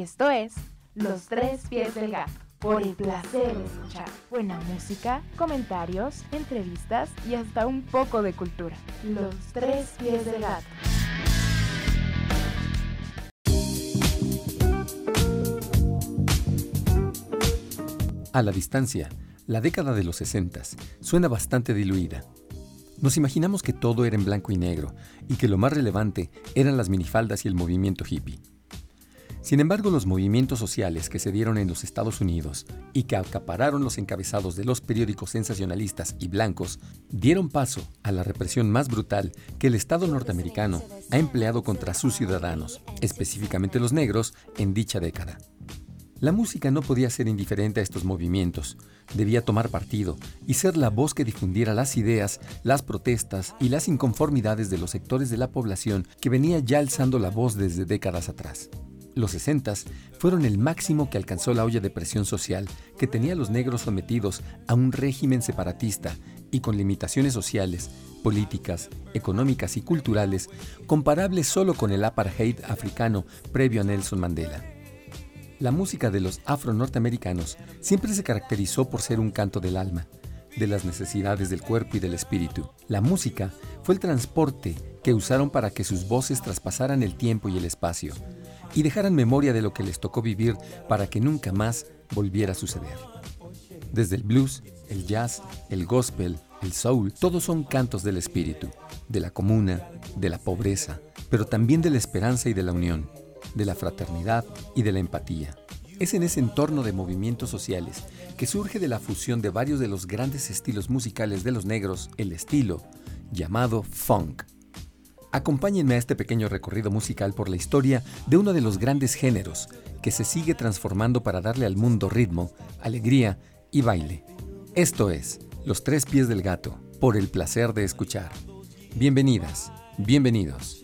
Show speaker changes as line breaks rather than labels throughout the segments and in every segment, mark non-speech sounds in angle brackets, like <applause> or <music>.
Esto es Los Tres Pies del Gato, por el placer de escuchar buena música, comentarios, entrevistas y hasta un poco de cultura. Los Tres Pies del Gato.
A la distancia, la década de los 60 suena bastante diluida. Nos imaginamos que todo era en blanco y negro y que lo más relevante eran las minifaldas y el movimiento hippie. Sin embargo, los movimientos sociales que se dieron en los Estados Unidos y que acapararon los encabezados de los periódicos sensacionalistas y blancos dieron paso a la represión más brutal que el Estado norteamericano ha empleado contra sus ciudadanos, específicamente los negros, en dicha década. La música no podía ser indiferente a estos movimientos, debía tomar partido y ser la voz que difundiera las ideas, las protestas y las inconformidades de los sectores de la población que venía ya alzando la voz desde décadas atrás. Los 60 fueron el máximo que alcanzó la olla de presión social que tenía los negros sometidos a un régimen separatista y con limitaciones sociales, políticas, económicas y culturales comparables solo con el apartheid africano previo a Nelson Mandela. La música de los afro-norteamericanos siempre se caracterizó por ser un canto del alma, de las necesidades del cuerpo y del espíritu. La música fue el transporte que usaron para que sus voces traspasaran el tiempo y el espacio y dejaran memoria de lo que les tocó vivir para que nunca más volviera a suceder. Desde el blues, el jazz, el gospel, el soul, todos son cantos del espíritu, de la comuna, de la pobreza, pero también de la esperanza y de la unión de la fraternidad y de la empatía. Es en ese entorno de movimientos sociales que surge de la fusión de varios de los grandes estilos musicales de los negros el estilo llamado funk. Acompáñenme a este pequeño recorrido musical por la historia de uno de los grandes géneros que se sigue transformando para darle al mundo ritmo, alegría y baile. Esto es Los Tres Pies del Gato, por el placer de escuchar. Bienvenidas, bienvenidos.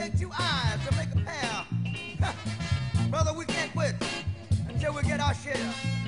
take two eyes to make a pair. <laughs> Brother, we can't quit until we get our share.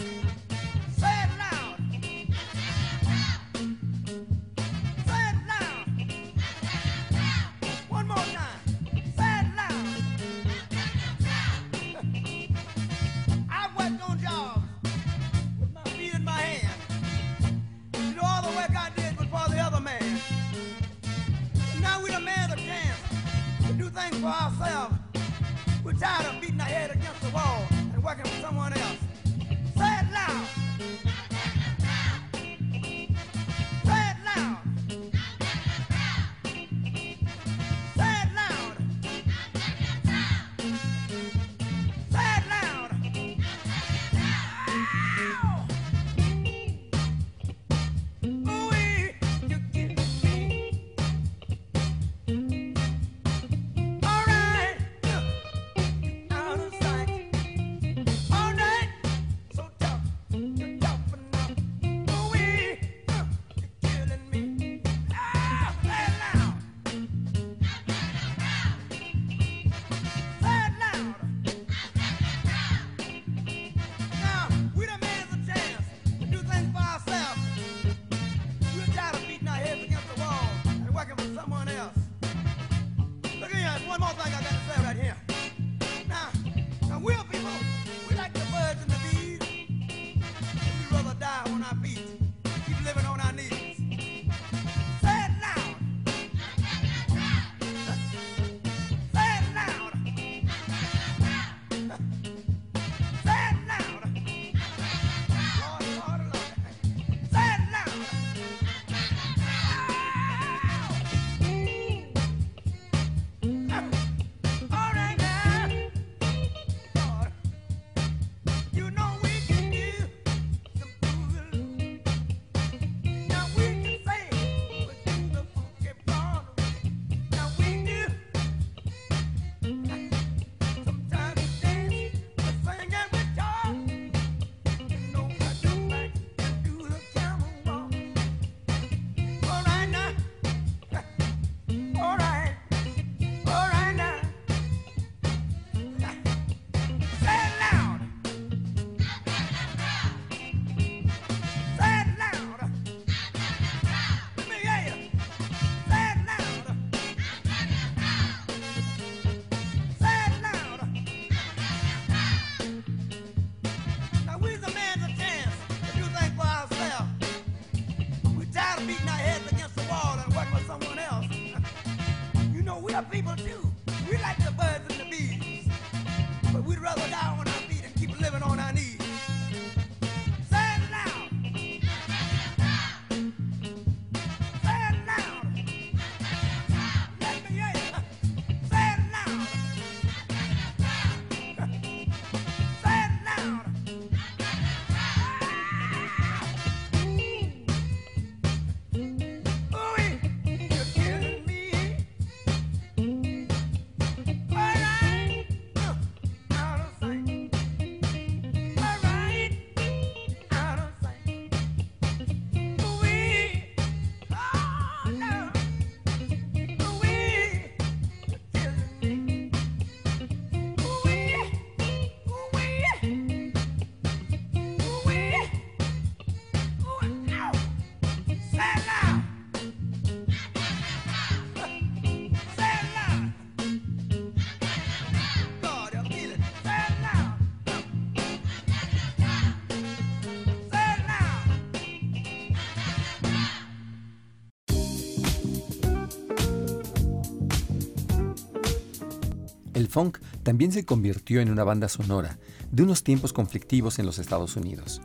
El funk también se convirtió en una banda sonora de unos tiempos conflictivos en los Estados Unidos.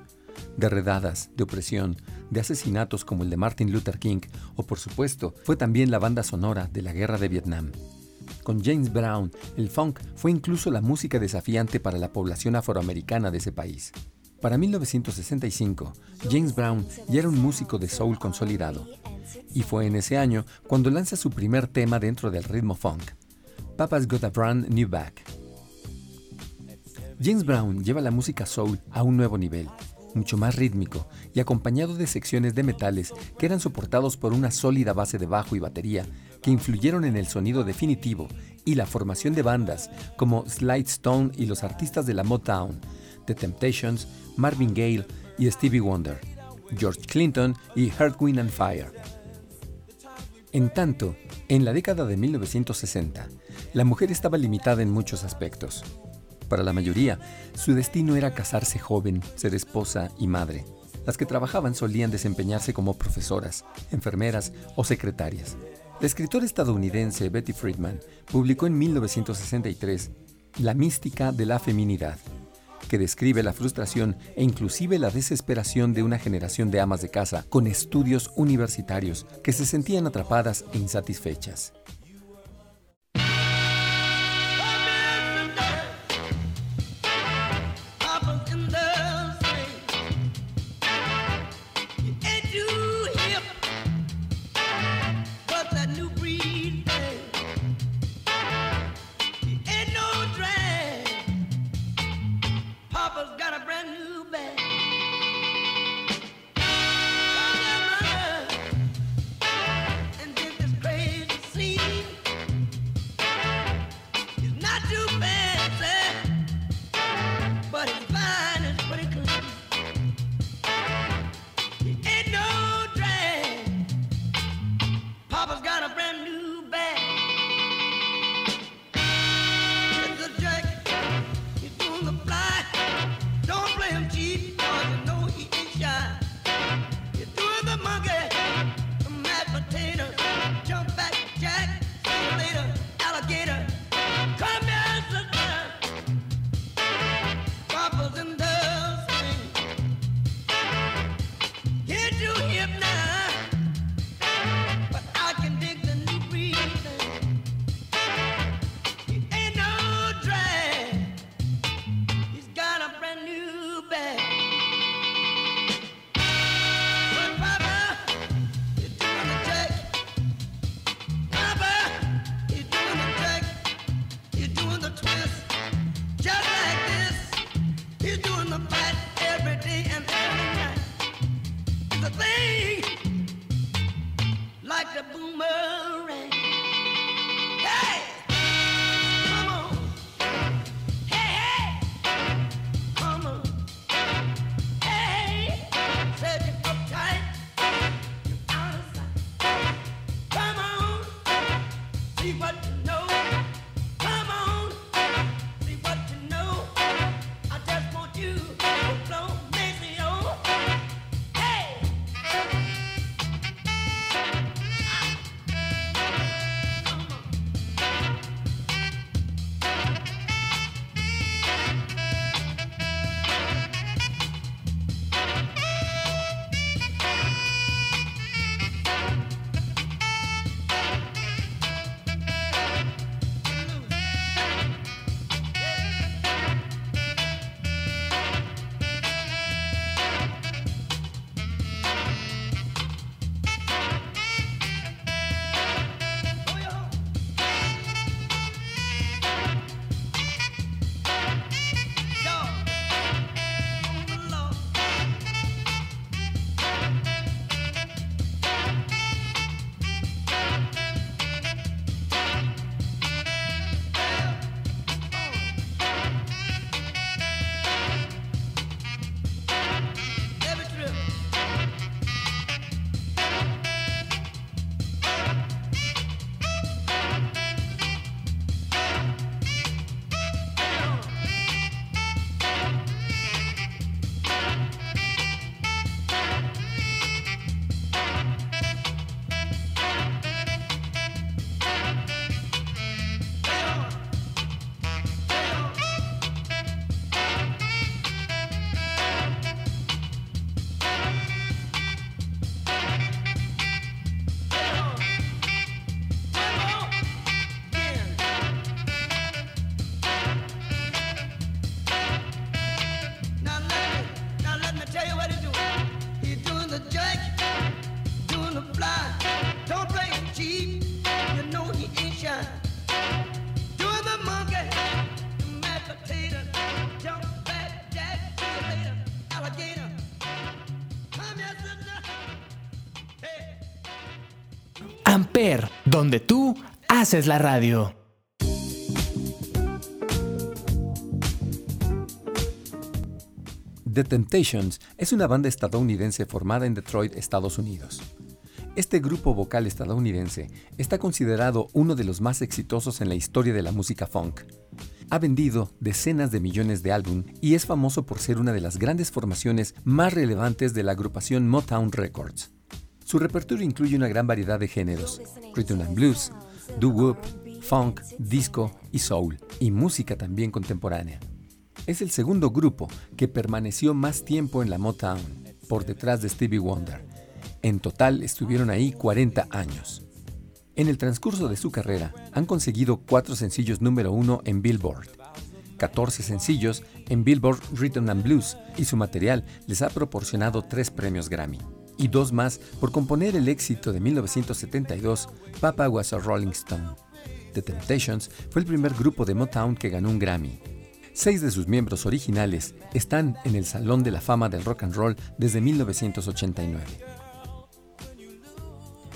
De redadas, de opresión, de asesinatos como el de Martin Luther King o por supuesto fue también la banda sonora de la Guerra de Vietnam. Con James Brown, el funk fue incluso la música desafiante para la población afroamericana de ese país. Para 1965, James Brown ya era un músico de soul consolidado, y fue en ese año cuando lanza su primer tema dentro del ritmo funk, Papa's Got a Brand New Back. James Brown lleva la música soul a un nuevo nivel, mucho más rítmico y acompañado de secciones de metales que eran soportados por una sólida base de bajo y batería que influyeron en el sonido definitivo y la formación de bandas como Slide Stone y los artistas de la Motown, The Temptations, Marvin Gaye y Stevie Wonder, George Clinton y Earth, Wind and Fire. En tanto, en la década de 1960, la mujer estaba limitada en muchos aspectos. Para la mayoría, su destino era casarse joven, ser esposa y madre. Las que trabajaban solían desempeñarse como profesoras, enfermeras o secretarias. La escritora estadounidense Betty Friedman publicó en 1963 La mística de la feminidad, que describe la frustración e inclusive la desesperación de una generación de amas de casa con estudios universitarios que se sentían atrapadas e insatisfechas.
Amper, donde tú haces la radio.
The Temptations es una banda estadounidense formada en Detroit, Estados Unidos. Este grupo vocal estadounidense está considerado uno de los más exitosos en la historia de la música funk. Ha vendido decenas de millones de álbum y es famoso por ser una de las grandes formaciones más relevantes de la agrupación Motown Records. Su repertorio incluye una gran variedad de géneros, rhythm and blues, doo-wop, funk, disco y soul, y música también contemporánea. Es el segundo grupo que permaneció más tiempo en la Motown, por detrás de Stevie Wonder. En total estuvieron ahí 40 años. En el transcurso de su carrera han conseguido cuatro sencillos número uno en Billboard, 14 sencillos en Billboard Rhythm and Blues y su material les ha proporcionado tres premios Grammy y dos más por componer el éxito de 1972 Papa Was a Rolling Stone. The Temptations fue el primer grupo de Motown que ganó un Grammy. Seis de sus miembros originales están en el Salón de la Fama del Rock and Roll desde 1989.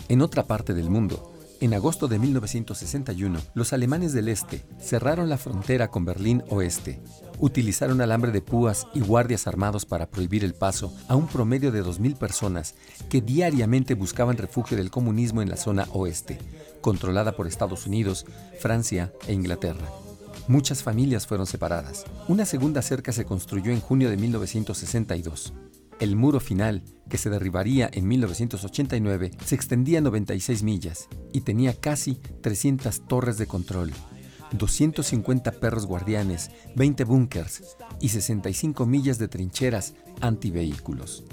En otra parte del mundo, en agosto de 1961, los alemanes del Este cerraron la frontera con Berlín Oeste. Utilizaron alambre de púas y guardias armados para prohibir el paso a un promedio de 2.000 personas que diariamente buscaban refugio del comunismo en la zona oeste, controlada por Estados Unidos, Francia e Inglaterra. Muchas familias fueron separadas. Una segunda cerca se construyó en junio de 1962. El muro final, que se derribaría en 1989, se extendía 96 millas y tenía casi 300 torres de control, 250 perros guardianes, 20 búnkers y 65 millas de trincheras antivehículos.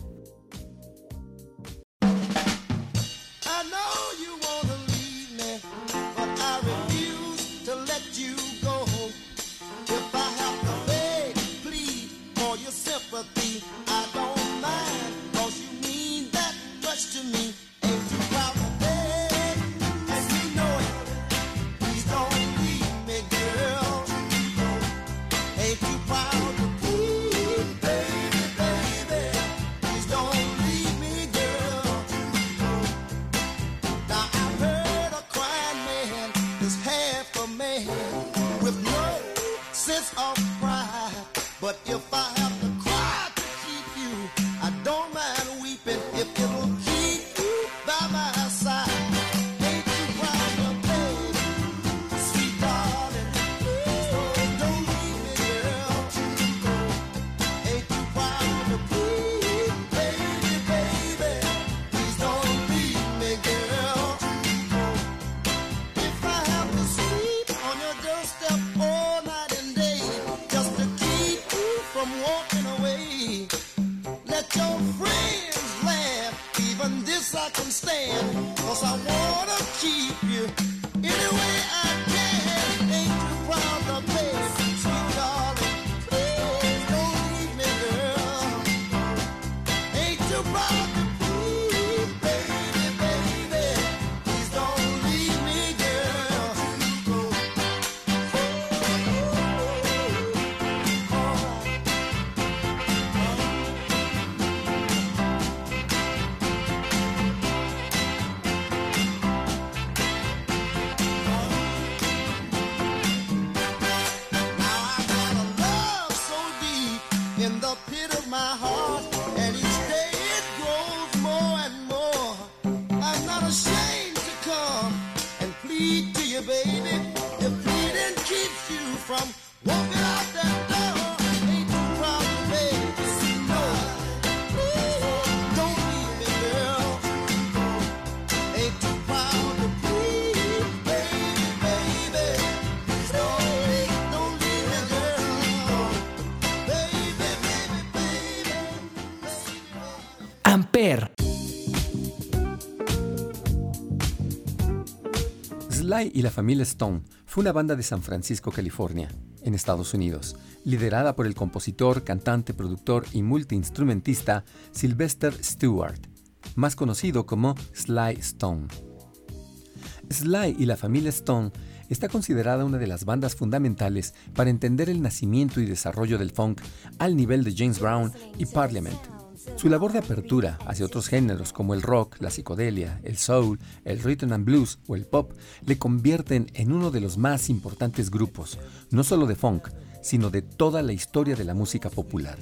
But if I sweet to you, baby. If bleeding keeps you from walking out.
Sly y la familia Stone fue una banda de San Francisco, California, en Estados Unidos, liderada por el compositor, cantante, productor y multiinstrumentista Sylvester Stewart, más conocido como Sly Stone. Sly y la familia Stone está considerada una de las bandas fundamentales para entender el nacimiento y desarrollo del funk al nivel de James Brown y Parliament, Su labor de apertura hacia otros géneros como el rock, la psicodelia, el soul, el rhythm and blues o el pop le convierten en uno de los más importantes grupos, no solo de funk, sino de toda la historia de la música popular.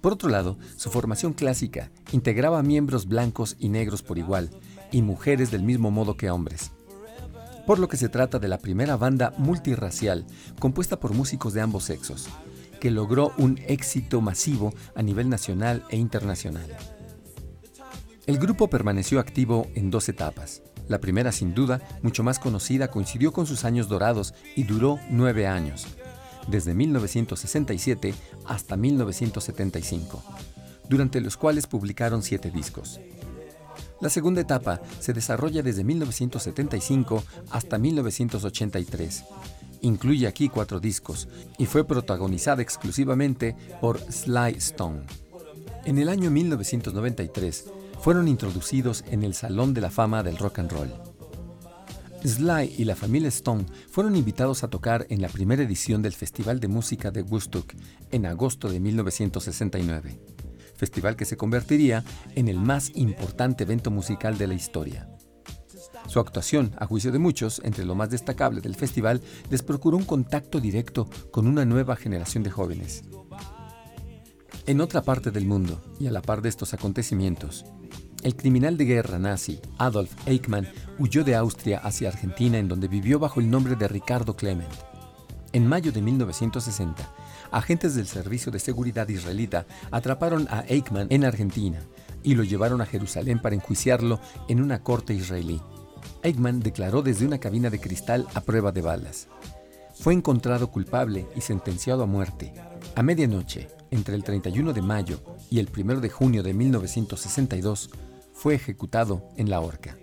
Por otro lado, su formación clásica integraba miembros blancos y negros por igual, y mujeres del mismo modo que hombres. Por lo que se trata de la primera banda multirracial compuesta por músicos de ambos sexos, que logró un éxito masivo a nivel nacional e internacional. El grupo permaneció activo en dos etapas. La primera, sin duda, mucho más conocida, coincidió con sus años dorados y duró nueve años, desde 1967 hasta 1975, durante los cuales publicaron siete discos. La segunda etapa se desarrolla desde 1975 hasta 1983. Incluye aquí cuatro discos y fue protagonizada exclusivamente por Sly Stone. En el año 1993 fueron introducidos en el Salón de la Fama del Rock and Roll. Sly y la familia Stone fueron invitados a tocar en la primera edición del Festival de Música de Woodstock en agosto de 1969, festival que se convertiría en el más importante evento musical de la historia. Su actuación, a juicio de muchos, entre lo más destacable del festival, les procuró un contacto directo con una nueva generación de jóvenes. En otra parte del mundo, y a la par de estos acontecimientos, el criminal de guerra nazi Adolf Eichmann huyó de Austria hacia Argentina en donde vivió bajo el nombre de Ricardo Clement. En mayo de 1960, agentes del Servicio de Seguridad israelita atraparon a Eichmann en Argentina y lo llevaron a Jerusalén para enjuiciarlo en una corte israelí. Eichmann declaró desde una cabina de cristal a prueba de balas. Fue encontrado culpable y sentenciado a muerte. A medianoche, entre el 31 de mayo y el 1 de junio de 1962, fue ejecutado en la horca.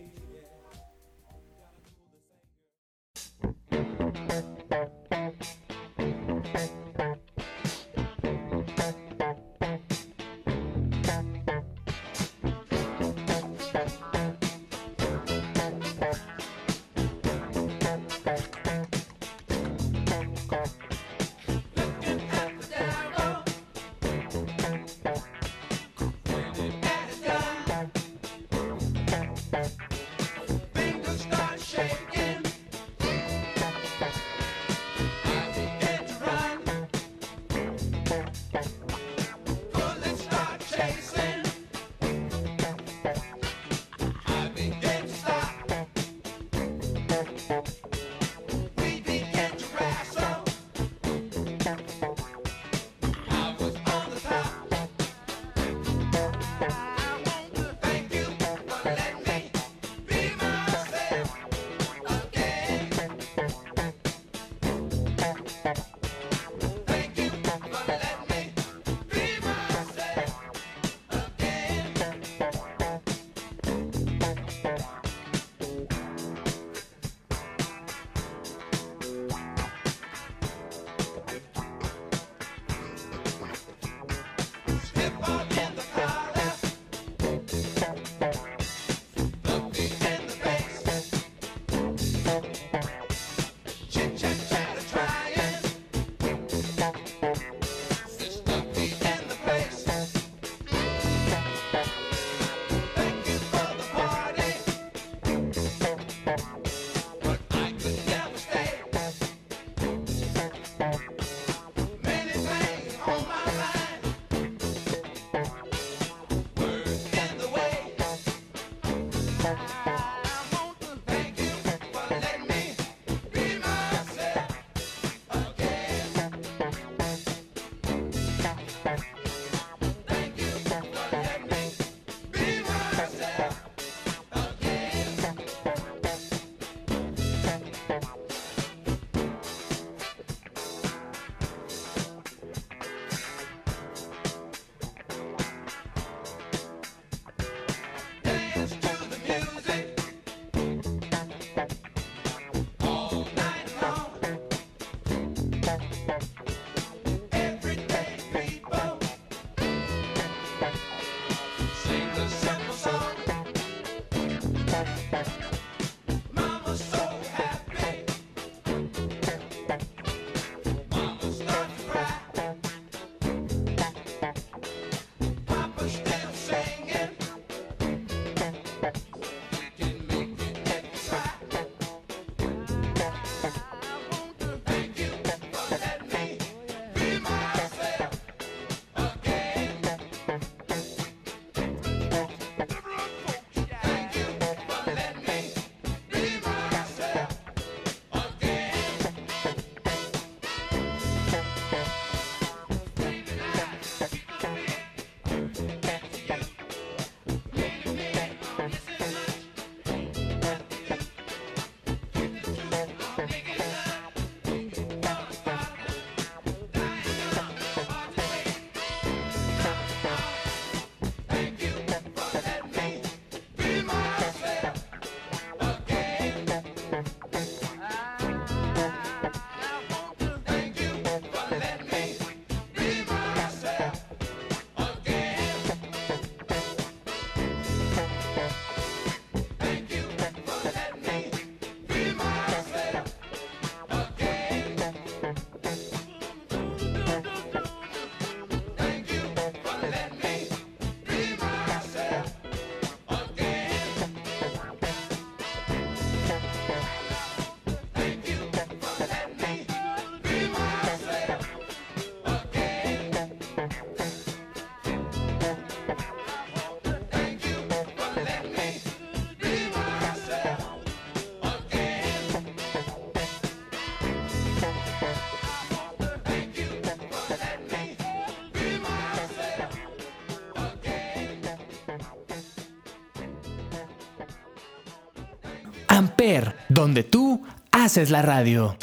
Amper, donde tú haces la radio.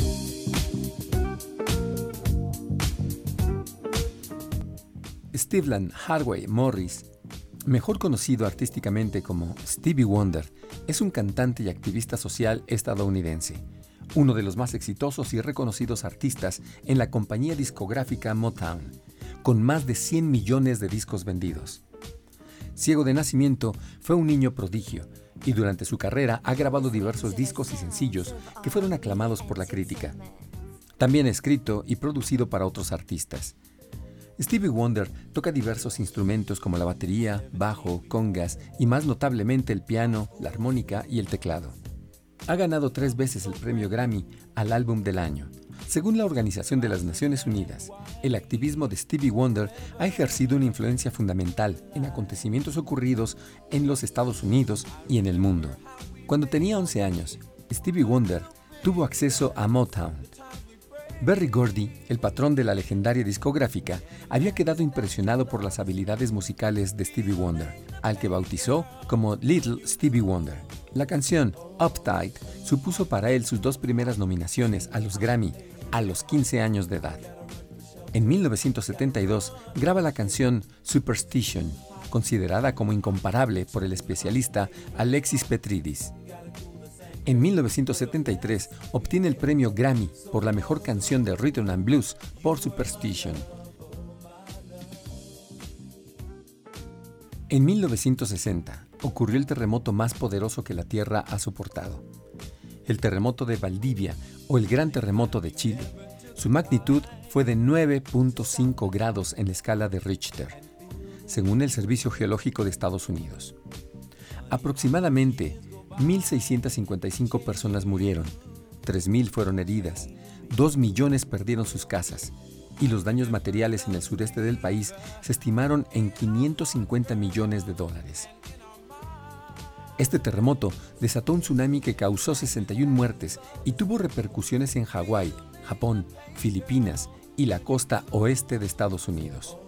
Steveland Hardway Morris, mejor conocido artísticamente como Stevie Wonder, es un cantante y activista social estadounidense, uno de los más exitosos y reconocidos artistas en la compañía discográfica Motown, con más de 100 millones de discos vendidos. Ciego de nacimiento, fue un niño prodigio y durante su carrera ha grabado diversos discos y sencillos que fueron aclamados por la crítica. También ha escrito y producido para otros artistas. Stevie Wonder toca diversos instrumentos como la batería, bajo, congas y más notablemente el piano, la armónica y el teclado. Ha ganado tres veces el premio Grammy al álbum del año. Según la Organización de las Naciones Unidas, el activismo de Stevie Wonder ha ejercido una influencia fundamental en acontecimientos ocurridos en los Estados Unidos y en el mundo. Cuando tenía 11 años, Stevie Wonder tuvo acceso a Motown, Berry Gordy, el patrón de la legendaria discográfica, había quedado impresionado por las habilidades musicales de Stevie Wonder, al que bautizó como Little Stevie Wonder. La canción Uptight supuso para él sus dos primeras nominaciones a los Grammy a los 15 años de edad. En 1972 graba la canción Superstition, considerada como incomparable por el especialista Alexis Petridis. En 1973 obtiene el premio Grammy por la mejor canción de Rhythm and Blues por Superstition. En 1960 ocurrió el terremoto más poderoso que la Tierra ha soportado. El terremoto de Valdivia o el Gran Terremoto de Chile. Su magnitud fue de 9.5 grados en la escala de Richter, según el Servicio Geológico de Estados Unidos. Aproximadamente 1.655 personas murieron, 3.000 fueron heridas, 2 millones perdieron sus casas y los daños materiales en el sureste del país se estimaron en 550 millones de dólares. Este terremoto desató un tsunami que causó 61 muertes y tuvo repercusiones en Hawái, Japón, Filipinas y la costa oeste de Estados Unidos.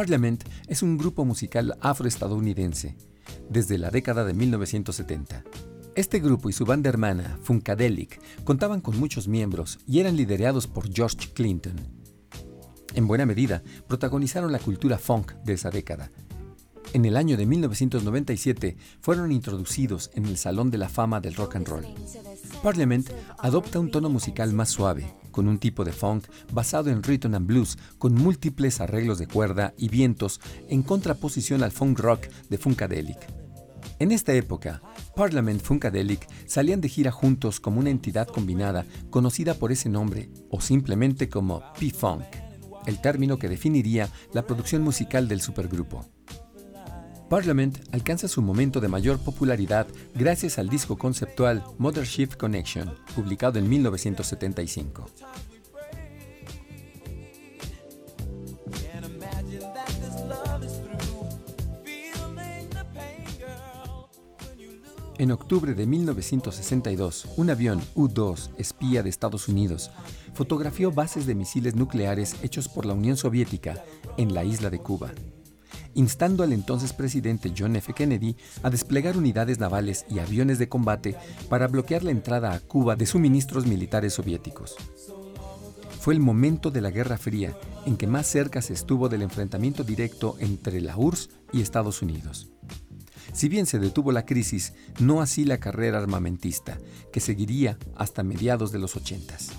Parliament es un grupo musical afroestadounidense desde la década de 1970. Este grupo y su banda hermana, Funkadelic, contaban con muchos miembros y eran liderados por George Clinton. En buena medida, protagonizaron la cultura funk de esa década. En el año de 1997 fueron introducidos en el Salón de la Fama del Rock and Roll. Parliament adopta un tono musical más suave, con un tipo de funk basado en rhythm and blues, con múltiples arreglos de cuerda y vientos en contraposición al funk rock de Funkadelic. En esta época, Parliament Funkadelic salían de gira juntos como una entidad combinada conocida por ese nombre o simplemente como P-Funk, el término que definiría la producción musical del supergrupo. Parliament alcanza su momento de mayor popularidad gracias al disco conceptual Mothership Connection, publicado en 1975. En octubre de 1962, un avión U-2 espía de Estados Unidos fotografió bases de misiles nucleares hechos por la Unión Soviética en la isla de Cuba, instando al entonces presidente John F. Kennedy a desplegar unidades navales y aviones de combate para bloquear la entrada a Cuba de suministros militares soviéticos. Fue el momento de la Guerra Fría en que más cerca se estuvo del enfrentamiento directo entre la URSS y Estados Unidos. Si bien se detuvo la crisis, no así la carrera armamentista, que seguiría hasta mediados de los ochentas.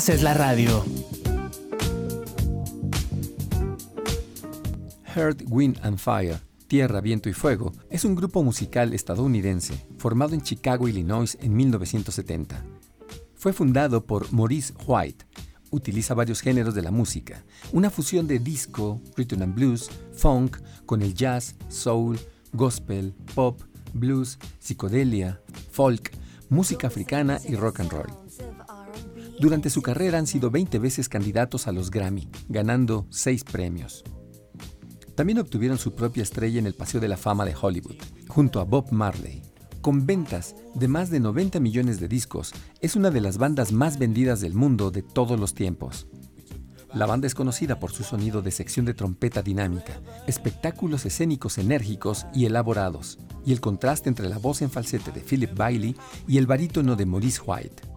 Haces la radio.
Heart, Wind and Fire, Tierra, Viento y Fuego, es un grupo musical estadounidense formado en Chicago, Illinois en 1970. Fue fundado por Maurice White. Utiliza varios géneros de la música, una fusión de disco, rhythm and blues, funk, con el jazz, soul, gospel, pop, blues, psicodelia, folk, música africana y rock and roll. Durante su carrera han sido 20 veces candidatos a los Grammy, ganando 6 premios. También obtuvieron su propia estrella en el Paseo de la Fama de Hollywood, junto a Bob Marley. Con ventas de más de 90 millones de discos, es una de las bandas más vendidas del mundo de todos los tiempos. La banda es conocida por su sonido de sección de trompeta dinámica, espectáculos escénicos enérgicos y elaborados, y el contraste entre la voz en falsete de Philip Bailey y el barítono de Maurice White.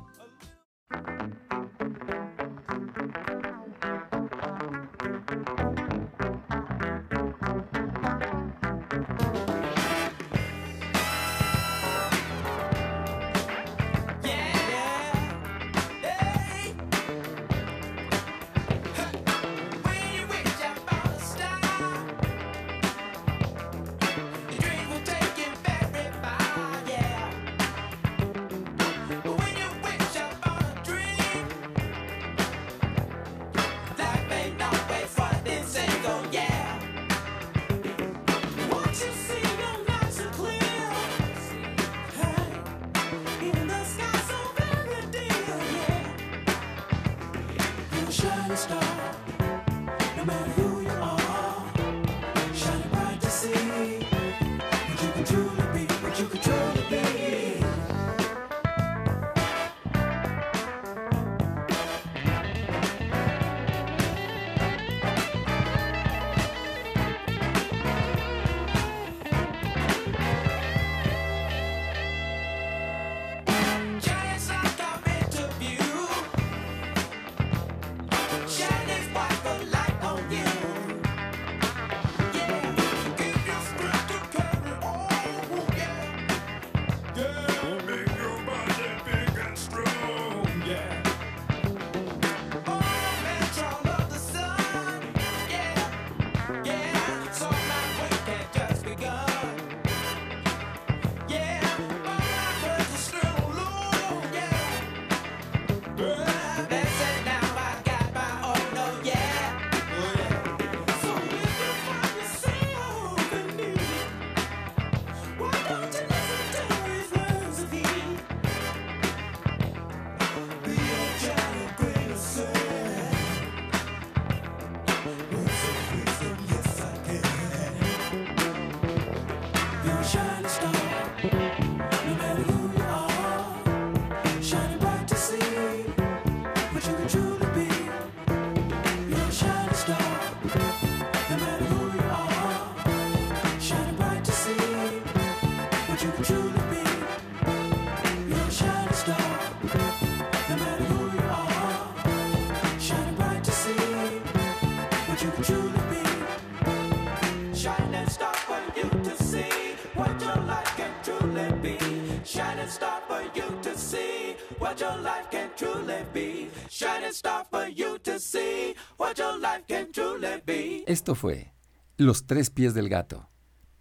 Esto fue Los tres pies del gato,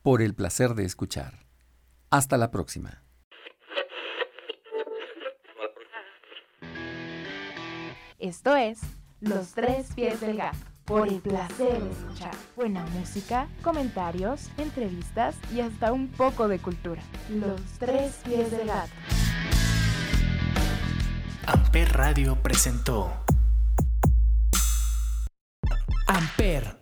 por el placer de escuchar. Hasta la próxima.
Esto es Los tres pies del gato, por el placer de escuchar. Buena música, comentarios, entrevistas y hasta un poco de cultura. Los tres pies del gato.
Amper Radio presentó Amper,